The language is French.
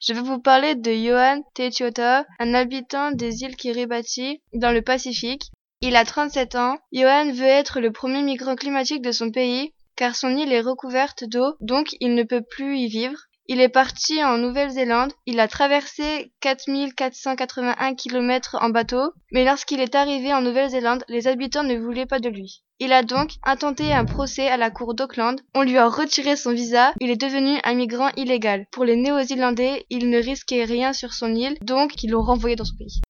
Je vais vous parler de Johan Tetiota, un habitant des îles Kiribati dans le Pacifique. Il a 37 ans. Johan veut être le premier migrant climatique de son pays car son île est recouverte d'eau, donc il ne peut plus y vivre. Il est parti en Nouvelle-Zélande, il a traversé 4481 kilomètres en bateau, mais lorsqu'il est arrivé en Nouvelle-Zélande, les habitants ne voulaient pas de lui. Il a donc intenté un procès à la cour d'Auckland, on lui a retiré son visa, il est devenu un migrant illégal. Pour les Néo-Zélandais, il ne risquait rien sur son île, donc ils l'ont renvoyé dans son pays.